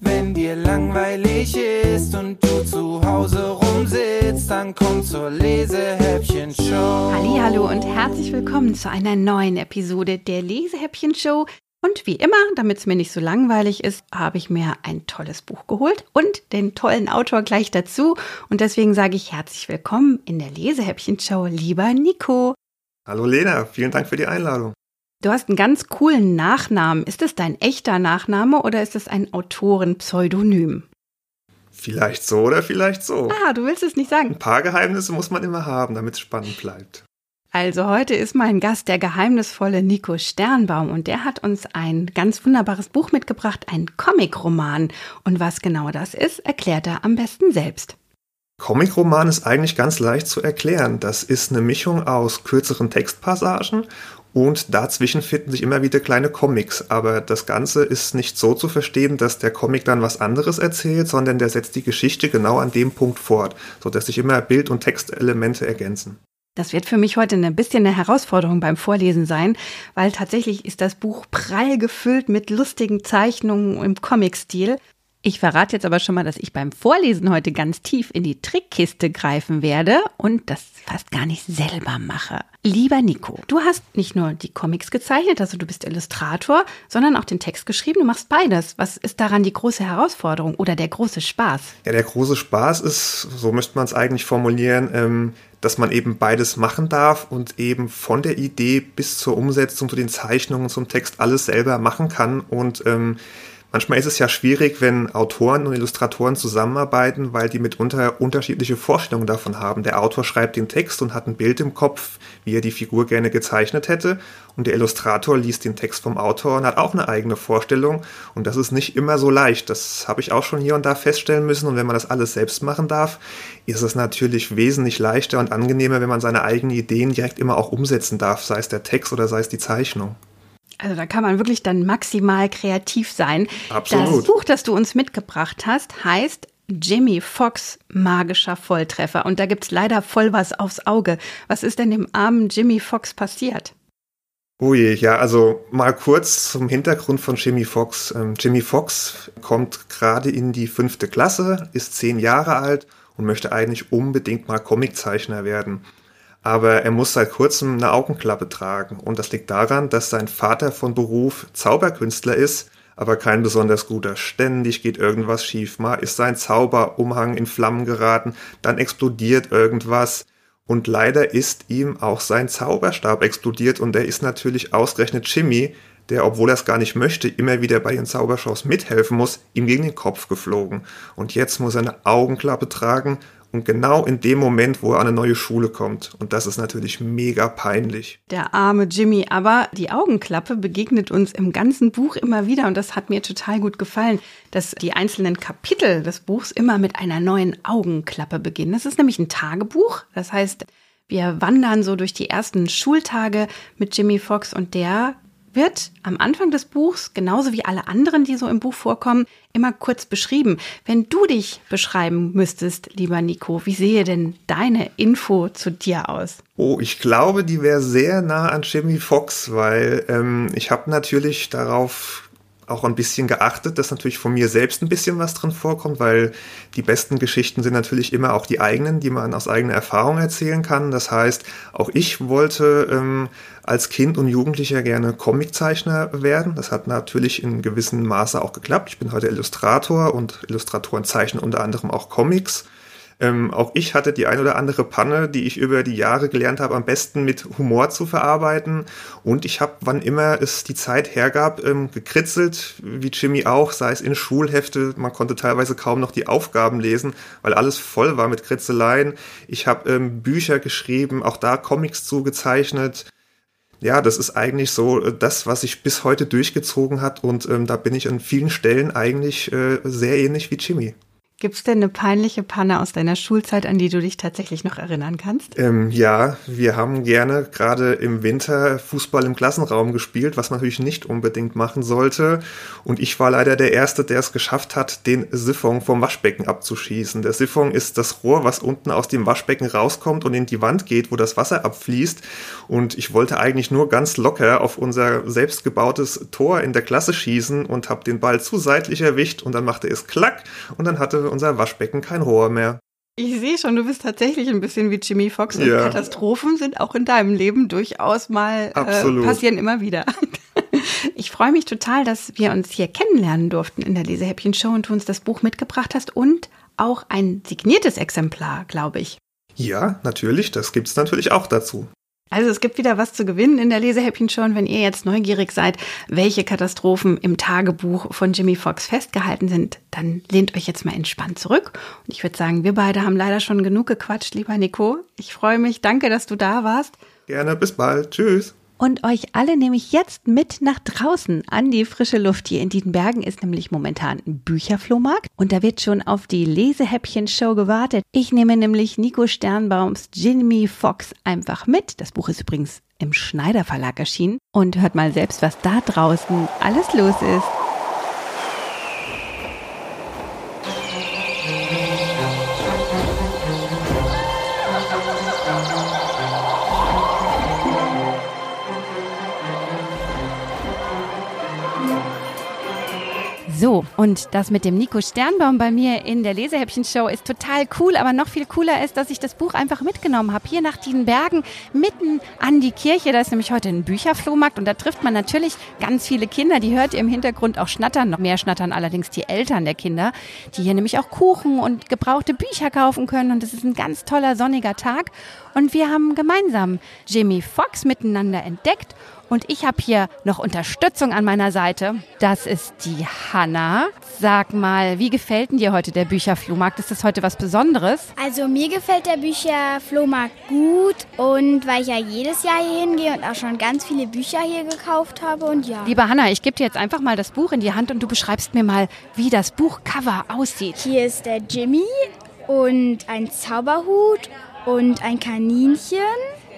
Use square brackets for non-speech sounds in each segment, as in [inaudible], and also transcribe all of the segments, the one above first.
Wenn dir langweilig ist und du zu Hause rumsitzt, dann komm zur Lesehäppchen-Show. Hallo und herzlich willkommen zu einer neuen Episode der Lesehäppchen-Show. Und wie immer, damit es mir nicht so langweilig ist, habe ich mir ein tolles Buch geholt und den tollen Autor gleich dazu. Und deswegen sage ich herzlich willkommen in der Lesehäppchen-Show, lieber Nico. Hallo Lena, vielen Dank für die Einladung. Du hast einen ganz coolen Nachnamen. Ist es dein echter Nachname oder ist es ein Autorenpseudonym? Vielleicht so oder vielleicht so. Ah, du willst es nicht sagen. Ein paar Geheimnisse muss man immer haben, damit es spannend bleibt. Also heute ist mein Gast der geheimnisvolle Nico Sternbaum und der hat uns ein ganz wunderbares Buch mitgebracht, ein Comicroman. Und was genau das ist, erklärt er am besten selbst. Comicroman ist eigentlich ganz leicht zu erklären. Das ist eine Mischung aus kürzeren Textpassagen und dazwischen finden sich immer wieder kleine Comics. Aber das Ganze ist nicht so zu verstehen, dass der Comic dann was anderes erzählt, sondern der setzt die Geschichte genau an dem Punkt fort, sodass sich immer Bild- und Textelemente ergänzen. Das wird für mich heute ein bisschen eine Herausforderung beim Vorlesen sein, weil tatsächlich ist das Buch prall gefüllt mit lustigen Zeichnungen im Comic-Stil. Ich verrate jetzt aber schon mal, dass ich beim Vorlesen heute ganz tief in die Trickkiste greifen werde und das fast gar nicht selber mache. Lieber Nico, du hast nicht nur die Comics gezeichnet, also du bist Illustrator, sondern auch den Text geschrieben. Du machst beides. Was ist daran die große Herausforderung oder der große Spaß? Ja, der große Spaß ist, so müsste man es eigentlich formulieren, ähm, dass man eben beides machen darf und eben von der Idee bis zur Umsetzung, zu den Zeichnungen, zum Text alles selber machen kann und ähm, Manchmal ist es ja schwierig, wenn Autoren und Illustratoren zusammenarbeiten, weil die mitunter unterschiedliche Vorstellungen davon haben. Der Autor schreibt den Text und hat ein Bild im Kopf, wie er die Figur gerne gezeichnet hätte. Und der Illustrator liest den Text vom Autor und hat auch eine eigene Vorstellung. Und das ist nicht immer so leicht. Das habe ich auch schon hier und da feststellen müssen. Und wenn man das alles selbst machen darf, ist es natürlich wesentlich leichter und angenehmer, wenn man seine eigenen Ideen direkt immer auch umsetzen darf, sei es der Text oder sei es die Zeichnung. Also da kann man wirklich dann maximal kreativ sein. Absolut. Das Buch, das du uns mitgebracht hast, heißt Jimmy Fox magischer Volltreffer. Und da gibt's leider voll was aufs Auge. Was ist denn dem armen Jimmy Fox passiert? Oh je, ja, also mal kurz zum Hintergrund von Jimmy Fox. Ähm, Jimmy Fox kommt gerade in die fünfte Klasse, ist zehn Jahre alt und möchte eigentlich unbedingt mal Comiczeichner werden aber er muss seit kurzem eine Augenklappe tragen. Und das liegt daran, dass sein Vater von Beruf Zauberkünstler ist, aber kein besonders guter. Ständig geht irgendwas schief. Mal ist sein Zauberumhang in Flammen geraten, dann explodiert irgendwas. Und leider ist ihm auch sein Zauberstab explodiert und er ist natürlich ausgerechnet Jimmy, der, obwohl er es gar nicht möchte, immer wieder bei den Zaubershows mithelfen muss, ihm gegen den Kopf geflogen. Und jetzt muss er eine Augenklappe tragen und genau in dem Moment, wo er an eine neue Schule kommt. Und das ist natürlich mega peinlich. Der arme Jimmy, aber die Augenklappe begegnet uns im ganzen Buch immer wieder und das hat mir total gut gefallen, dass die einzelnen Kapitel des Buchs immer mit einer neuen Augenklappe beginnen. Das ist nämlich ein Tagebuch. Das heißt, wir wandern so durch die ersten Schultage mit Jimmy Fox und der wird am Anfang des Buchs, genauso wie alle anderen, die so im Buch vorkommen, immer kurz beschrieben. Wenn du dich beschreiben müsstest, lieber Nico, wie sehe denn deine Info zu dir aus? Oh, ich glaube, die wäre sehr nah an Jimmy Fox, weil ähm, ich habe natürlich darauf auch ein bisschen geachtet, dass natürlich von mir selbst ein bisschen was drin vorkommt, weil die besten Geschichten sind natürlich immer auch die eigenen, die man aus eigener Erfahrung erzählen kann. Das heißt, auch ich wollte ähm, als Kind und Jugendlicher gerne Comiczeichner werden. Das hat natürlich in gewissem Maße auch geklappt. Ich bin heute Illustrator und Illustratoren zeichnen unter anderem auch Comics. Ähm, auch ich hatte die ein oder andere Panne, die ich über die Jahre gelernt habe, am besten mit Humor zu verarbeiten. Und ich habe, wann immer es die Zeit hergab, ähm, gekritzelt, wie Jimmy auch, sei es in Schulhefte. Man konnte teilweise kaum noch die Aufgaben lesen, weil alles voll war mit Kritzeleien. Ich habe ähm, Bücher geschrieben, auch da Comics zugezeichnet. Ja, das ist eigentlich so äh, das, was sich bis heute durchgezogen hat und ähm, da bin ich an vielen Stellen eigentlich äh, sehr ähnlich wie Jimmy. Gibt es denn eine peinliche Panne aus deiner Schulzeit, an die du dich tatsächlich noch erinnern kannst? Ähm, ja, wir haben gerne gerade im Winter Fußball im Klassenraum gespielt, was man natürlich nicht unbedingt machen sollte. Und ich war leider der Erste, der es geschafft hat, den Siphon vom Waschbecken abzuschießen. Der Siphon ist das Rohr, was unten aus dem Waschbecken rauskommt und in die Wand geht, wo das Wasser abfließt. Und ich wollte eigentlich nur ganz locker auf unser selbstgebautes Tor in der Klasse schießen und habe den Ball zu seitlich erwischt und dann machte es klack und dann hatte unser Waschbecken kein Rohr mehr. Ich sehe schon, du bist tatsächlich ein bisschen wie Jimmy Fox und ja. Katastrophen sind auch in deinem Leben durchaus mal äh, passieren immer wieder. [laughs] Ich freue mich total, dass wir uns hier kennenlernen durften in der Lesehäppchen-Show und du uns das Buch mitgebracht hast und auch ein signiertes Exemplar, glaube ich. Ja, natürlich, das gibt es natürlich auch dazu. Also es gibt wieder was zu gewinnen in der Lesehäppchen schon, wenn ihr jetzt neugierig seid, welche Katastrophen im Tagebuch von Jimmy Fox festgehalten sind, dann lehnt euch jetzt mal entspannt zurück. Und ich würde sagen, wir beide haben leider schon genug gequatscht, lieber Nico. Ich freue mich, danke, dass du da warst. Gerne, bis bald. Tschüss. Und euch alle nehme ich jetzt mit nach draußen an die frische Luft. Hier in Dietenbergen ist nämlich momentan ein Bücherflohmarkt und da wird schon auf die Lesehäppchen-Show gewartet. Ich nehme nämlich Nico Sternbaums Jimmy Fox einfach mit. Das Buch ist übrigens im Schneider Verlag erschienen und hört mal selbst, was da draußen alles los ist. So, und das mit dem Nico Sternbaum bei mir in der Lesehäppchen-Show ist total cool, aber noch viel cooler ist, dass ich das Buch einfach mitgenommen habe. Hier nach Dienbergen, mitten an die Kirche. Da ist nämlich heute ein Bücherflohmarkt und da trifft man natürlich ganz viele Kinder. Die hört ihr im Hintergrund auch schnattern. Noch mehr schnattern allerdings die Eltern der Kinder, die hier nämlich auch Kuchen und gebrauchte Bücher kaufen können. Und es ist ein ganz toller sonniger Tag. Und wir haben gemeinsam Jimmy Fox miteinander entdeckt und ich habe hier noch Unterstützung an meiner Seite. Das ist die Hanna. Sag mal, wie gefällt denn dir heute der Bücherflohmarkt? Ist das heute was Besonderes? Also mir gefällt der Bücherflohmarkt gut und weil ich ja jedes Jahr hier hingehe und auch schon ganz viele Bücher hier gekauft habe und ja. Liebe Hanna, ich gebe dir jetzt einfach mal das Buch in die Hand und du beschreibst mir mal, wie das Buchcover aussieht. Hier ist der Jimmy und ein Zauberhut und ein Kaninchen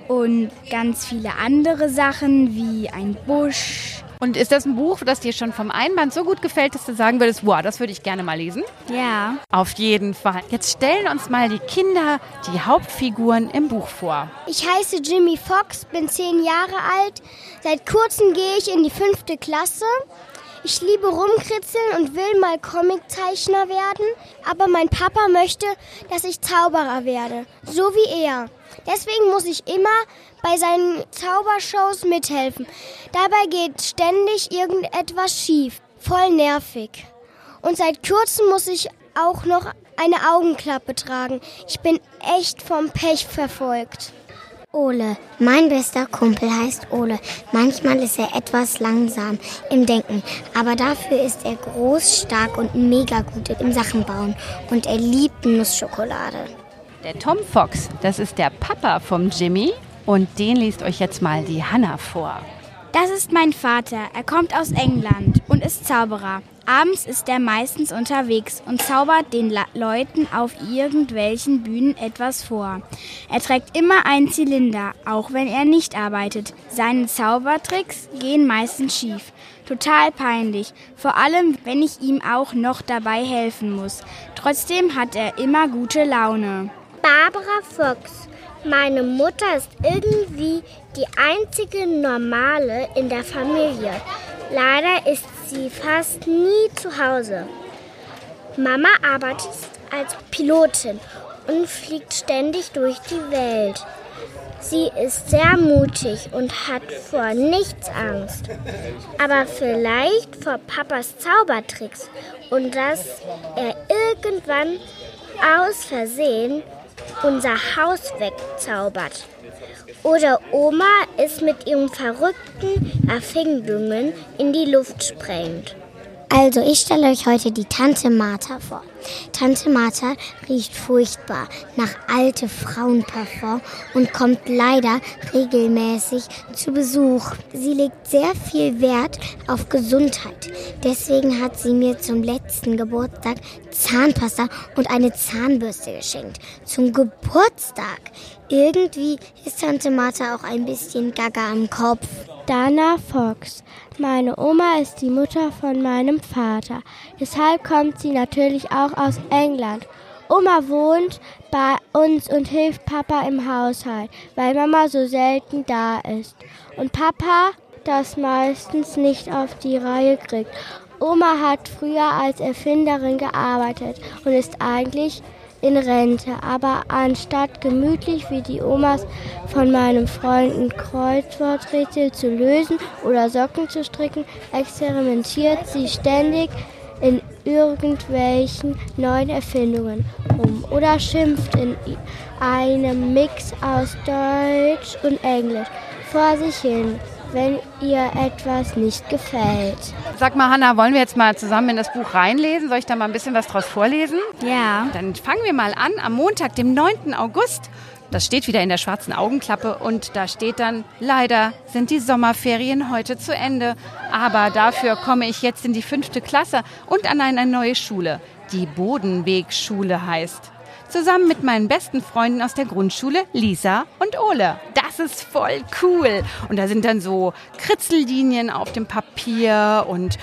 und ganz viele andere Sachen wie ein Busch. Und ist das ein Buch, das dir schon vom Einband so gut gefällt, dass du sagen würdest, wow, das würde ich gerne mal lesen? Ja. Auf jeden Fall. Jetzt stellen uns mal die Kinder die Hauptfiguren im Buch vor. Ich heiße Jimmy Fox, bin zehn Jahre alt. Seit kurzem gehe ich in die fünfte Klasse. Ich liebe rumkritzeln und will mal Comiczeichner werden, aber mein Papa möchte, dass ich Zauberer werde, so wie er. Deswegen muss ich immer bei seinen Zaubershows mithelfen. Dabei geht ständig irgendetwas schief. Voll nervig. Und seit kurzem muss ich auch noch eine Augenklappe tragen. Ich bin echt vom Pech verfolgt. Ole. Mein bester Kumpel heißt Ole. Manchmal ist er etwas langsam im Denken, aber dafür ist er groß, stark und mega gut im Sachenbauen. Und er liebt Nussschokolade. Der Tom Fox, das ist der Papa vom Jimmy und den liest euch jetzt mal die Hannah vor. Das ist mein Vater. Er kommt aus England und ist Zauberer. Abends ist er meistens unterwegs und zaubert den La Leuten auf irgendwelchen Bühnen etwas vor. Er trägt immer einen Zylinder, auch wenn er nicht arbeitet. Seine Zaubertricks gehen meistens schief. Total peinlich, vor allem wenn ich ihm auch noch dabei helfen muss. Trotzdem hat er immer gute Laune. Barbara Fuchs. Meine Mutter ist irgendwie die einzige Normale in der Familie. Leider ist sie fast nie zu Hause. Mama arbeitet als Pilotin und fliegt ständig durch die Welt. Sie ist sehr mutig und hat vor nichts Angst. Aber vielleicht vor Papas Zaubertricks und dass er irgendwann aus Versehen unser Haus wegzaubert. Oder Oma es mit ihren verrückten Erfindungen in die Luft sprengt. Also, ich stelle euch heute die Tante Martha vor. Tante Martha riecht furchtbar nach alte Frauenparfum und kommt leider regelmäßig zu Besuch. Sie legt sehr viel Wert auf Gesundheit. Deswegen hat sie mir zum letzten Geburtstag Zahnpasta und eine Zahnbürste geschenkt. Zum Geburtstag. Irgendwie ist Tante Martha auch ein bisschen gaga am Kopf. Dana Fox. Meine Oma ist die Mutter von meinem Vater. Deshalb kommt sie natürlich auch aus England. Oma wohnt bei uns und hilft Papa im Haushalt, weil Mama so selten da ist. Und Papa das meistens nicht auf die Reihe kriegt. Oma hat früher als Erfinderin gearbeitet und ist eigentlich in Rente, aber anstatt gemütlich wie die Omas von meinen Freunden Kreuzworträtsel zu lösen oder Socken zu stricken, experimentiert sie ständig in irgendwelchen neuen Erfindungen rum oder schimpft in einem Mix aus Deutsch und Englisch vor sich hin wenn ihr etwas nicht gefällt. Sag mal, Hanna, wollen wir jetzt mal zusammen in das Buch reinlesen? Soll ich da mal ein bisschen was draus vorlesen? Ja. Dann fangen wir mal an am Montag, dem 9. August. Das steht wieder in der schwarzen Augenklappe und da steht dann, leider sind die Sommerferien heute zu Ende. Aber dafür komme ich jetzt in die fünfte Klasse und an eine neue Schule, die Bodenwegschule heißt zusammen mit meinen besten Freunden aus der Grundschule, Lisa und Ole. Das ist voll cool. Und da sind dann so Kritzellinien auf dem Papier und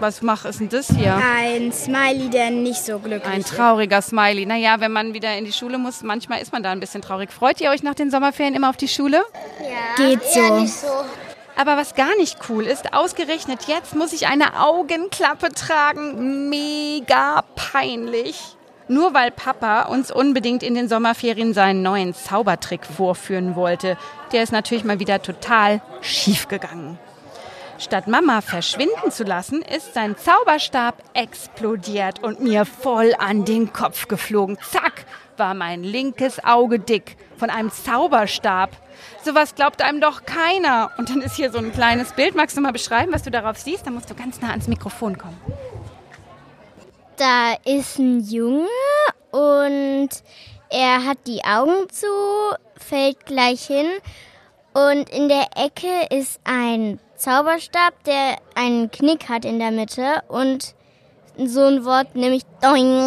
was mach ist denn das hier? Ein Smiley, der nicht so glücklich Ein trauriger Smiley. Naja, wenn man wieder in die Schule muss, manchmal ist man da ein bisschen traurig. Freut ihr euch nach den Sommerferien immer auf die Schule? Ja. Geht so. so. Aber was gar nicht cool ist, ausgerechnet jetzt muss ich eine Augenklappe tragen. Mega peinlich. Nur weil Papa uns unbedingt in den Sommerferien seinen neuen Zaubertrick vorführen wollte. Der ist natürlich mal wieder total schief gegangen. Statt Mama verschwinden zu lassen, ist sein Zauberstab explodiert und mir voll an den Kopf geflogen. Zack, war mein linkes Auge dick von einem Zauberstab. Sowas glaubt einem doch keiner. Und dann ist hier so ein kleines Bild. Magst du mal beschreiben, was du darauf siehst? Dann musst du ganz nah ans Mikrofon kommen da ist ein Junge und er hat die Augen zu, fällt gleich hin und in der Ecke ist ein Zauberstab, der einen Knick hat in der Mitte und so ein Wort, nämlich Doing.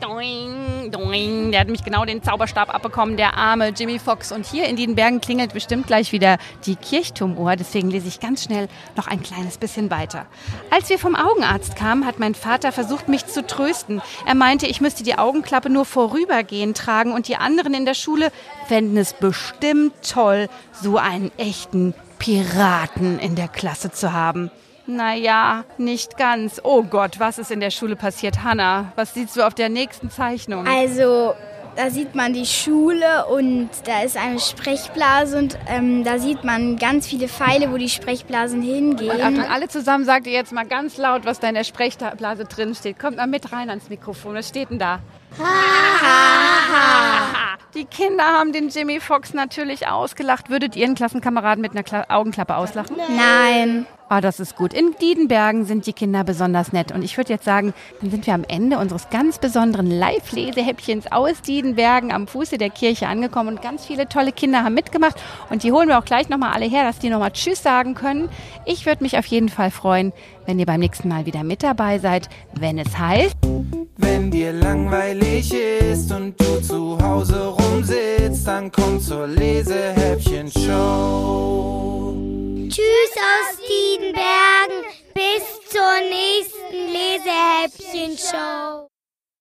Doing, doing. Der hat nämlich genau den Zauberstab abbekommen, der arme Jimmy Fox. Und hier in den Bergen klingelt bestimmt gleich wieder die Kirchturmuhr. Deswegen lese ich ganz schnell noch ein kleines bisschen weiter. Als wir vom Augenarzt kamen, hat mein Vater versucht, mich zu trösten. Er meinte, ich müsste die Augenklappe nur vorübergehend tragen und die anderen in der Schule fänden es bestimmt toll, so einen echten Piraten in der Klasse zu haben. Naja, nicht ganz. Oh Gott, was ist in der Schule passiert? Hanna, was siehst du auf der nächsten Zeichnung? Also, da sieht man die Schule und da ist eine Sprechblase und ähm, da sieht man ganz viele Pfeile, wo die Sprechblasen hingehen. Und Achtung, alle zusammen sagt ihr jetzt mal ganz laut, was da in der Sprechblase drin steht. Kommt mal mit rein ans Mikrofon. Was steht denn da? Die Kinder haben den Jimmy Fox natürlich ausgelacht. Würdet ihr einen Klassenkameraden mit einer Kla Augenklappe auslachen? Nein. Ah, das ist gut. In Diedenbergen sind die Kinder besonders nett. Und ich würde jetzt sagen, dann sind wir am Ende unseres ganz besonderen Live-Lesehäppchens aus Diedenbergen am Fuße der Kirche angekommen. Und ganz viele tolle Kinder haben mitgemacht. Und die holen wir auch gleich nochmal alle her, dass die nochmal Tschüss sagen können. Ich würde mich auf jeden Fall freuen, wenn ihr beim nächsten Mal wieder mit dabei seid, wenn es heißt... Wenn dir langweilig ist und du zu Hause rumsitzt, dann komm zur Lesehäppchen-Show. Tschüss aus Diedenbergen, bis zur nächsten Lesehäppchen-Show.